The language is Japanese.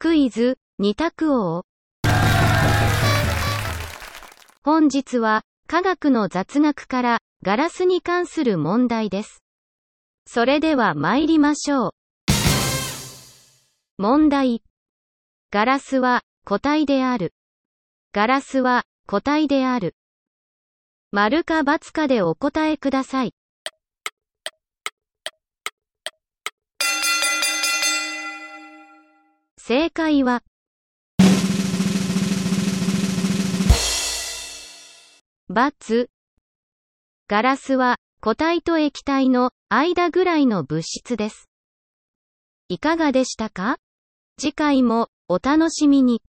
クイズ、二択王。本日は、科学の雑学から、ガラスに関する問題です。それでは参りましょう。問題。ガラスは、固体である。ガラスは、固体である。丸か×かでお答えください。正解は、バツガラスは固体と液体の間ぐらいの物質です。いかがでしたか？次回もお楽しみに。